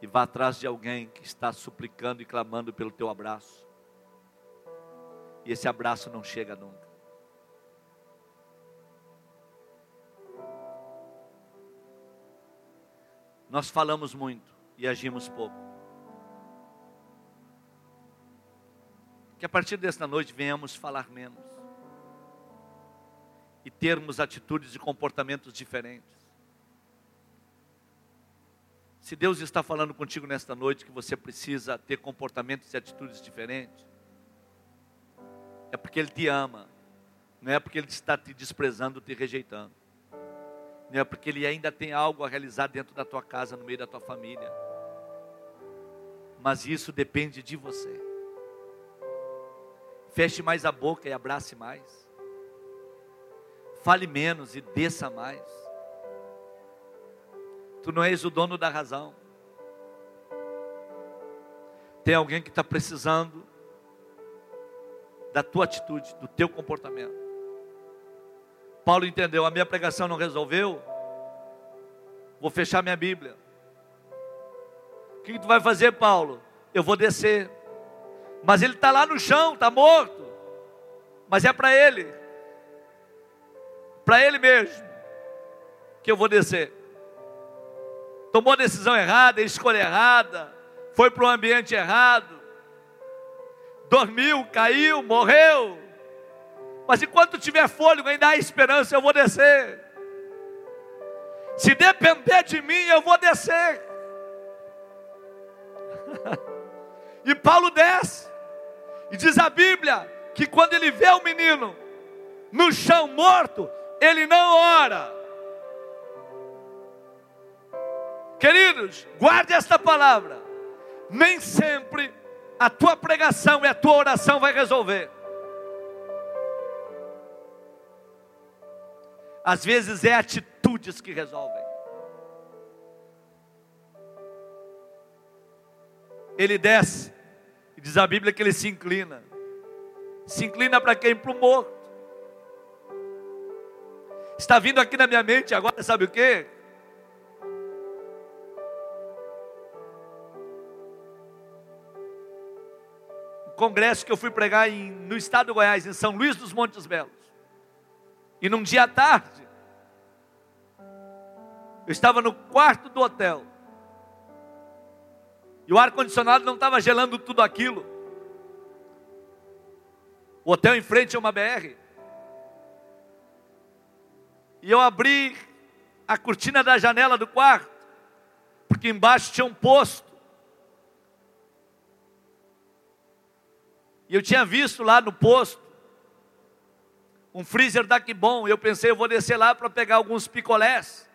e vá atrás de alguém que está suplicando e clamando pelo teu abraço. E esse abraço não chega nunca. Nós falamos muito e agimos pouco. Que a partir desta noite venhamos falar menos e termos atitudes e comportamentos diferentes. Se Deus está falando contigo nesta noite que você precisa ter comportamentos e atitudes diferentes, é porque Ele te ama, não é porque Ele está te desprezando, te rejeitando, não é porque Ele ainda tem algo a realizar dentro da tua casa, no meio da tua família, mas isso depende de você. Feche mais a boca e abrace mais. Fale menos e desça mais. Tu não és o dono da razão. Tem alguém que está precisando da tua atitude, do teu comportamento. Paulo entendeu, a minha pregação não resolveu. Vou fechar minha Bíblia. O que tu vai fazer, Paulo? Eu vou descer. Mas ele está lá no chão, está morto. Mas é para ele, para ele mesmo, que eu vou descer. Tomou a decisão errada, escolha errada, foi para o ambiente errado, dormiu, caiu, morreu. Mas enquanto tiver fôlego, ainda há esperança, eu vou descer. Se depender de mim, eu vou descer. <laughs> e Paulo desce. E diz a Bíblia que quando ele vê o menino no chão morto, ele não ora. Queridos, guarde esta palavra. Nem sempre a tua pregação e a tua oração vai resolver. Às vezes é atitudes que resolvem. Ele desce e diz a Bíblia que ele se inclina. Se inclina para quem? Para o morto. Está vindo aqui na minha mente agora, sabe o que? Congresso que eu fui pregar em, no estado do Goiás, em São Luís dos Montes Belos. E num dia à tarde, eu estava no quarto do hotel. E o ar-condicionado não estava gelando tudo aquilo. O hotel em frente é uma BR. E eu abri a cortina da janela do quarto, porque embaixo tinha um posto. E eu tinha visto lá no posto um freezer da que bom. Eu pensei, eu vou descer lá para pegar alguns picolés.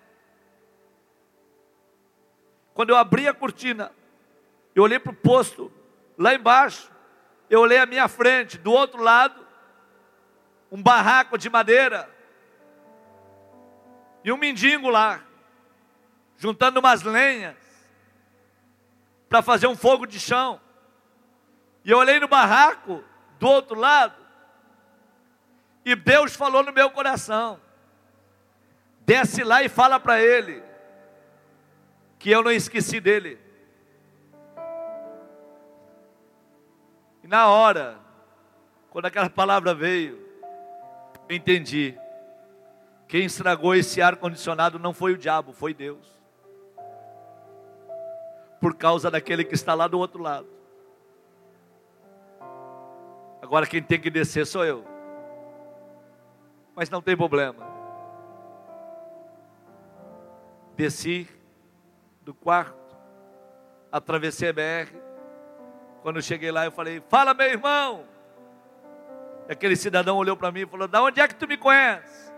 Quando eu abri a cortina, eu olhei para o posto lá embaixo, eu olhei à minha frente, do outro lado, um barraco de madeira e um mendigo lá, juntando umas lenhas para fazer um fogo de chão. E eu olhei no barraco do outro lado, e Deus falou no meu coração: desce lá e fala para ele, que eu não esqueci dele. E na hora, quando aquela palavra veio, eu entendi. Quem estragou esse ar-condicionado não foi o diabo, foi Deus. Por causa daquele que está lá do outro lado. Agora quem tem que descer sou eu. Mas não tem problema. Desci do quarto, atravessei a BR. Quando eu cheguei lá, eu falei: Fala, meu irmão. E aquele cidadão olhou para mim e falou: Da onde é que tu me conhece?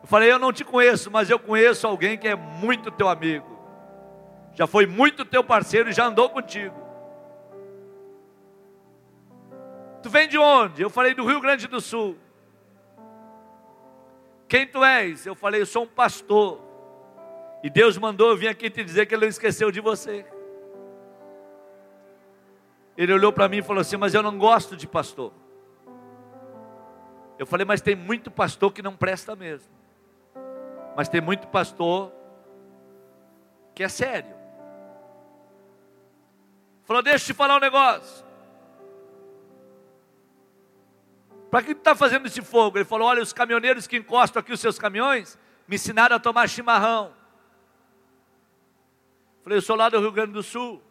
Eu falei: Eu não te conheço, mas eu conheço alguém que é muito teu amigo. Já foi muito teu parceiro e já andou contigo. Tu vem de onde? Eu falei: Do Rio Grande do Sul. Quem tu és? Eu falei: Eu sou um pastor. E Deus mandou eu vir aqui te dizer que Ele não esqueceu de você. Ele olhou para mim e falou assim: Mas eu não gosto de pastor. Eu falei: Mas tem muito pastor que não presta mesmo. Mas tem muito pastor que é sério. Falou: Deixa eu te falar um negócio. Para que está fazendo esse fogo? Ele falou: Olha, os caminhoneiros que encostam aqui os seus caminhões me ensinaram a tomar chimarrão. Falei, eu sou lá do Rio Grande do Sul.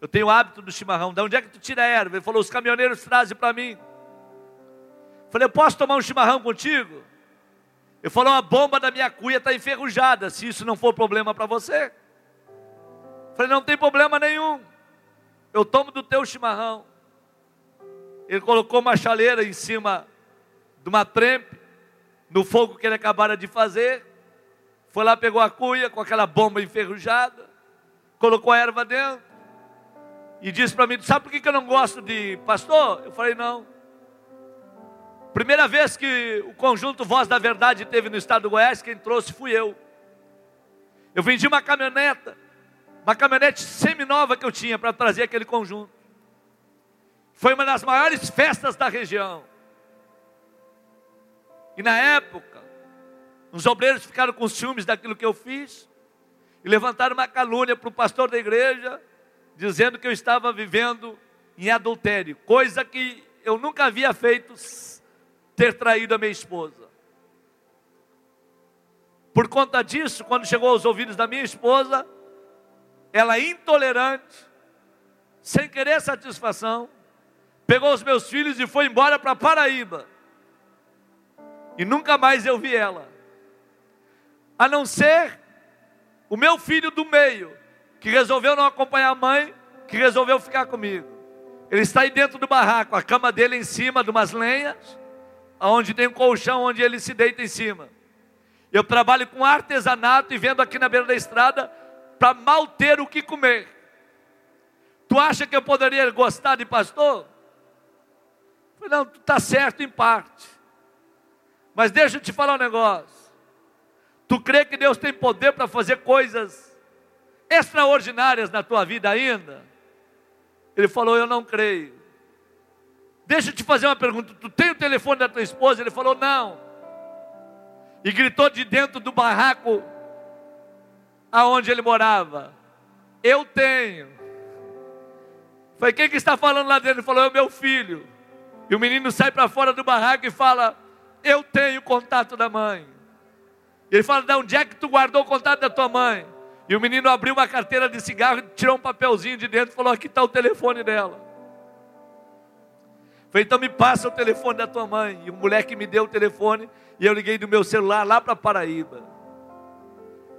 Eu tenho o hábito do chimarrão. De onde é que tu tira a erva? Ele falou, os caminhoneiros trazem para mim. Falei, eu posso tomar um chimarrão contigo? Ele falou, a bomba da minha cuia está enferrujada. Se isso não for problema para você. Falei, não tem problema nenhum. Eu tomo do teu chimarrão. Ele colocou uma chaleira em cima de uma trempe, no fogo que ele acabara de fazer. Foi lá, pegou a cuia com aquela bomba enferrujada colocou a erva dentro e disse para mim: Sabe por que eu não gosto de pastor? Eu falei: Não. Primeira vez que o conjunto Voz da Verdade teve no estado do Goiás, quem trouxe fui eu. Eu vendi uma caminhoneta, uma caminhonete semi-nova que eu tinha para trazer aquele conjunto. Foi uma das maiores festas da região. E na época, os obreiros ficaram com ciúmes daquilo que eu fiz e levantaram uma calúnia para o pastor da igreja, dizendo que eu estava vivendo em adultério, coisa que eu nunca havia feito, ter traído a minha esposa. Por conta disso, quando chegou aos ouvidos da minha esposa, ela intolerante, sem querer satisfação, pegou os meus filhos e foi embora para Paraíba. E nunca mais eu vi ela. A não ser o meu filho do meio, que resolveu não acompanhar a mãe, que resolveu ficar comigo. Ele está aí dentro do barraco, a cama dele em cima de umas lenhas, onde tem um colchão onde ele se deita em cima. Eu trabalho com artesanato e vendo aqui na beira da estrada para mal ter o que comer. Tu acha que eu poderia gostar de pastor? Falei, não, está certo em parte. Mas deixa eu te falar um negócio. Tu crê que Deus tem poder para fazer coisas extraordinárias na tua vida ainda? Ele falou: Eu não creio. Deixa eu te fazer uma pergunta: Tu tem o telefone da tua esposa? Ele falou: Não. E gritou de dentro do barraco aonde ele morava: Eu tenho. Falei: Quem que está falando lá dentro? Ele falou: É o meu filho. E o menino sai para fora do barraco e fala: Eu tenho o contato da mãe. Ele fala: de onde é que tu guardou o contato da tua mãe? E o menino abriu uma carteira de cigarro, tirou um papelzinho de dentro e falou: Aqui está o telefone dela. Falei, então me passa o telefone da tua mãe. E o moleque me deu o telefone e eu liguei do meu celular lá para Paraíba.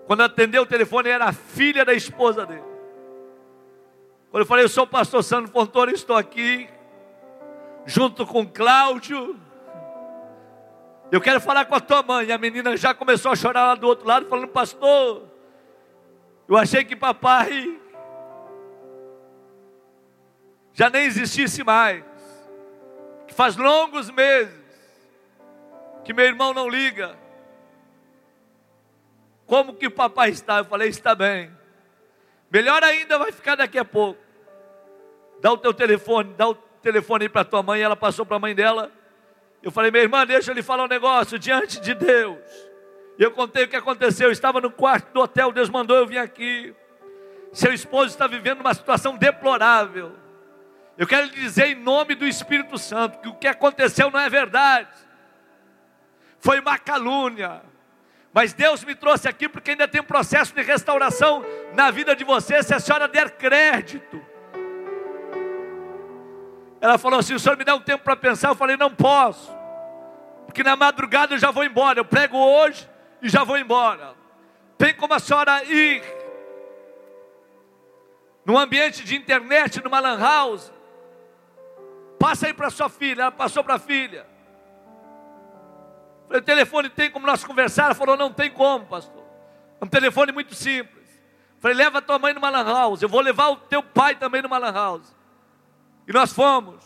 Quando atendeu o telefone, era a filha da esposa dele. Quando eu falei, eu sou o pastor Sandro Fontoura, estou aqui, junto com Cláudio. Eu quero falar com a tua mãe. E a menina já começou a chorar lá do outro lado, falando, pastor, eu achei que papai já nem existisse mais que faz longos meses que meu irmão não liga. Como que o papai está? Eu falei, está bem. Melhor ainda vai ficar daqui a pouco. Dá o teu telefone, dá o telefone para tua mãe. Ela passou para a mãe dela. Eu falei, minha irmã, deixa eu lhe falar um negócio diante de Deus. E eu contei o que aconteceu. Eu estava no quarto do hotel, Deus mandou eu vir aqui. Seu esposo está vivendo uma situação deplorável. Eu quero lhe dizer em nome do Espírito Santo que o que aconteceu não é verdade, foi uma calúnia. Mas Deus me trouxe aqui porque ainda tem um processo de restauração na vida de você, se a senhora der crédito. Ela falou assim: o senhor me dá um tempo para pensar? Eu falei: não posso, porque na madrugada eu já vou embora. Eu prego hoje e já vou embora. Tem como a senhora ir num ambiente de internet, numa lan house, Passa aí para sua filha. Ela passou para a filha. Falei, o telefone tem como nós conversar? Ela falou, não tem como, pastor. É um telefone muito simples. Falei, leva tua mãe numa lan house. Eu vou levar o teu pai também numa lan house. E nós fomos.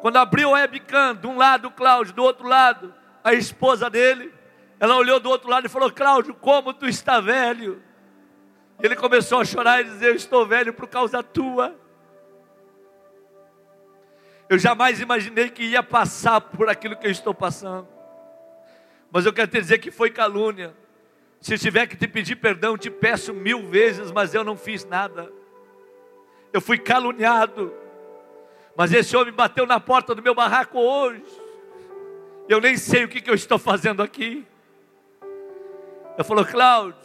Quando abriu o webcam, de um lado o Cláudio, do outro lado a esposa dele, ela olhou do outro lado e falou: Cláudio, como tu está velho. Ele começou a chorar e dizer: Eu estou velho por causa tua. Eu jamais imaginei que ia passar por aquilo que eu estou passando. Mas eu quero te dizer que foi calúnia. Se tiver que te pedir perdão, te peço mil vezes, mas eu não fiz nada. Eu fui caluniado. Mas esse homem bateu na porta do meu barraco hoje. Eu nem sei o que, que eu estou fazendo aqui. Eu falou, Cláudio,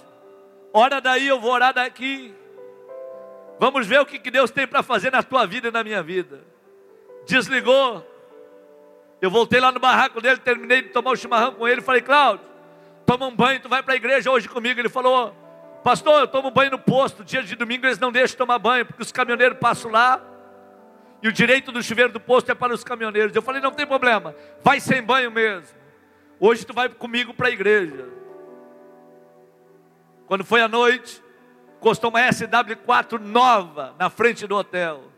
ora daí, eu vou orar daqui. Vamos ver o que, que Deus tem para fazer na tua vida e na minha vida desligou. Eu voltei lá no barraco dele, terminei de tomar o chimarrão com ele. Falei, Cláudio, toma um banho, tu vai para a igreja hoje comigo. Ele falou, pastor, eu tomo banho no posto. Dia de domingo eles não deixam tomar banho, porque os caminhoneiros passam lá. E o direito do chuveiro do posto é para os caminhoneiros. Eu falei, não tem problema, vai sem banho mesmo. Hoje tu vai comigo para a igreja. Quando foi à noite, custou uma SW4 nova na frente do hotel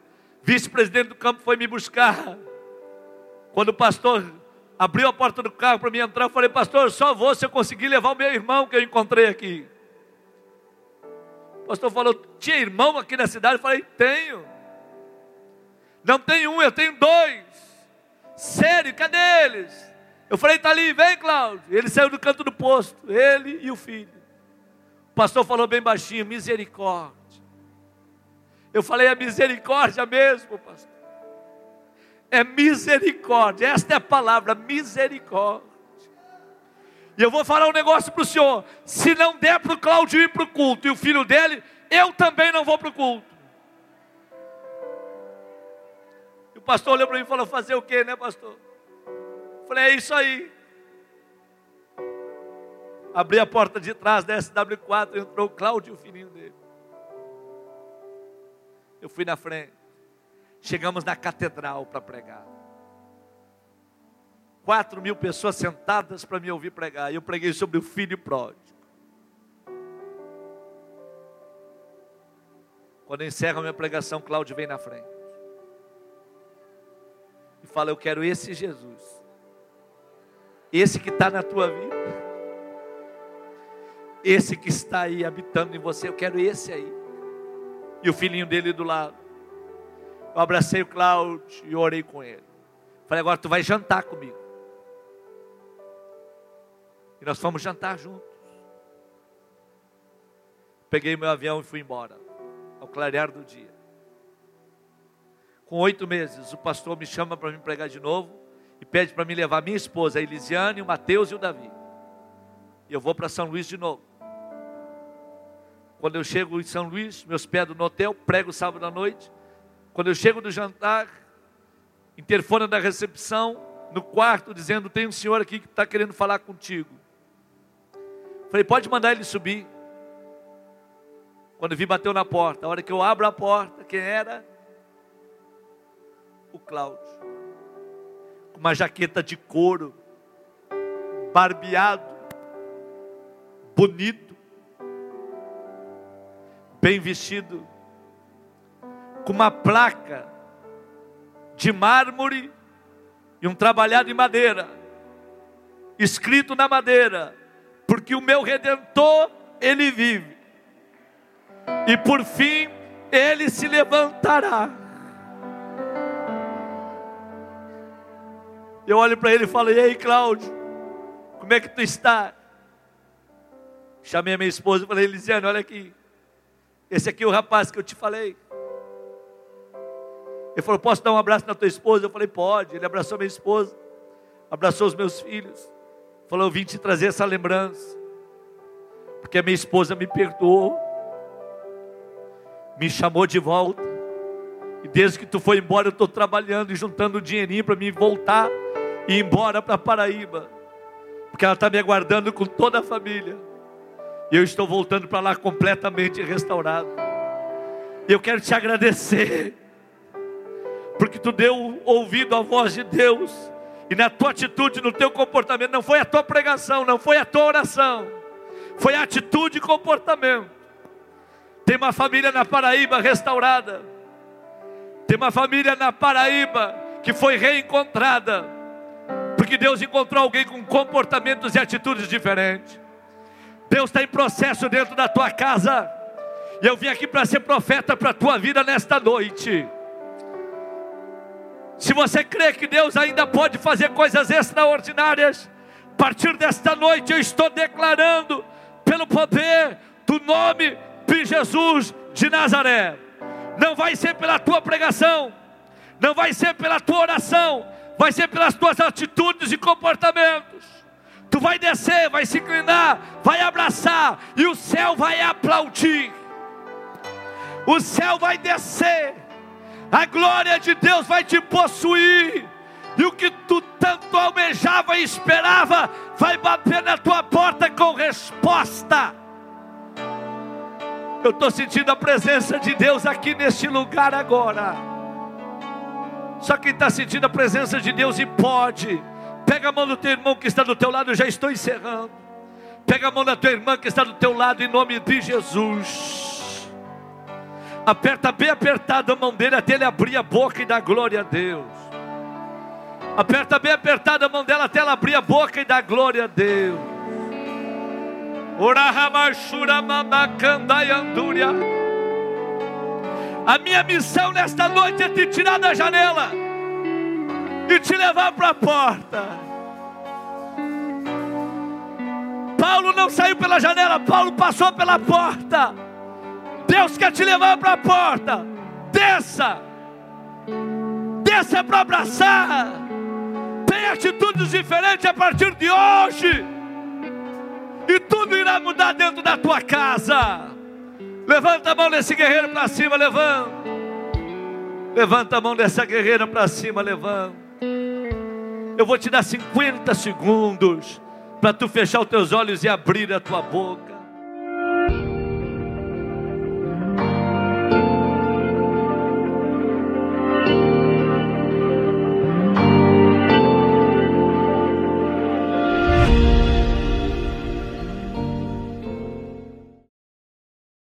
vice-presidente do campo foi me buscar. Quando o pastor abriu a porta do carro para mim entrar, eu falei, pastor, só vou se eu conseguir levar o meu irmão que eu encontrei aqui. O pastor falou, tinha irmão aqui na cidade? Eu falei, tenho. Não tenho um, eu tenho dois. Sério, cadê eles? Eu falei, está ali, vem Cláudio. Ele saiu do canto do posto, ele e o filho. O pastor falou bem baixinho, misericórdia. Eu falei, é misericórdia mesmo, pastor. É misericórdia, esta é a palavra, misericórdia. E eu vou falar um negócio para o senhor: se não der para o Claudio ir para o culto e o filho dele, eu também não vou para o culto. Pastor olhou para mim e falou: fazer o quê, né, pastor? Falei, é isso aí. Abri a porta de trás da SW4, entrou o Cláudio o filhinho dele. Eu fui na frente. Chegamos na catedral para pregar. Quatro mil pessoas sentadas para me ouvir pregar. E eu preguei sobre o filho pródigo. Quando encerro a minha pregação, Cláudio vem na frente. E fala: Eu quero esse Jesus. Esse que está na tua vida. Esse que está aí habitando em você. Eu quero esse aí e o filhinho dele do lado. Eu abracei o Cláudio e orei com ele. Falei, agora tu vai jantar comigo. E nós fomos jantar juntos. Peguei meu avião e fui embora, ao clarear do dia. Com oito meses, o pastor me chama para me pregar de novo e pede para me levar minha esposa, a Elisiane, o Mateus e o Davi. E eu vou para São Luís de novo. Quando eu chego em São Luís, me hospedo no hotel, prego sábado à noite. Quando eu chego do jantar, interfona da recepção, no quarto, dizendo: Tem um senhor aqui que está querendo falar contigo. Falei: Pode mandar ele subir. Quando vi, bateu na porta. A hora que eu abro a porta, quem era? O Cláudio. Com uma jaqueta de couro, barbeado, bonito, bem vestido, com uma placa de mármore e um trabalhado em madeira, escrito na madeira, porque o meu redentor, ele vive, e por fim ele se levantará. Eu olho para ele e falo: E aí, Cláudio, como é que tu está? Chamei a minha esposa e falei: Elisiane, olha aqui. Esse aqui é o rapaz que eu te falei. Ele falou: Posso dar um abraço na tua esposa? Eu falei: Pode. Ele abraçou minha esposa, abraçou os meus filhos. Falou: Eu vim te trazer essa lembrança, porque a minha esposa me perdoou, me chamou de volta. E desde que tu foi embora, eu estou trabalhando e juntando dinheirinho para me voltar e embora para Paraíba, porque ela está me aguardando com toda a família. E eu estou voltando para lá completamente restaurado. Eu quero te agradecer porque tu deu ouvido à voz de Deus, e na tua atitude, no teu comportamento, não foi a tua pregação, não foi a tua oração, foi a atitude e comportamento. Tem uma família na Paraíba restaurada, tem uma família na Paraíba que foi reencontrada, porque Deus encontrou alguém com comportamentos e atitudes diferentes. Deus está em processo dentro da tua casa, e eu vim aqui para ser profeta para a tua vida nesta noite. Se você crê que Deus ainda pode fazer coisas extraordinárias, a partir desta noite eu estou declarando, pelo poder do nome de Jesus de Nazaré, não vai ser pela tua pregação, não vai ser pela tua oração, vai ser pelas tuas atitudes e comportamentos. Tu vai descer, vai se inclinar, vai abraçar, e o céu vai aplaudir. O céu vai descer a glória de Deus vai te possuir, e o que tu tanto almejava e esperava, vai bater na tua porta com resposta. Eu estou sentindo a presença de Deus aqui neste lugar agora. Só quem está sentindo a presença de Deus e pode, pega a mão do teu irmão que está do teu lado, eu já estou encerrando. Pega a mão da tua irmã que está do teu lado, em nome de Jesus. Aperta bem apertado a mão dele até ele abrir a boca e dar glória a Deus. Aperta bem apertada a mão dela até ela abrir a boca e dar glória a Deus. A minha missão nesta noite é te tirar da janela e te levar para a porta. Paulo não saiu pela janela, Paulo passou pela porta. Deus quer te levar para a porta. Desça. Desça para abraçar. Tem atitudes diferentes a partir de hoje. E tudo irá mudar dentro da tua casa. Levanta a mão desse guerreiro para cima, levanta. Levanta a mão dessa guerreira para cima, levanta. Eu vou te dar 50 segundos para tu fechar os teus olhos e abrir a tua boca.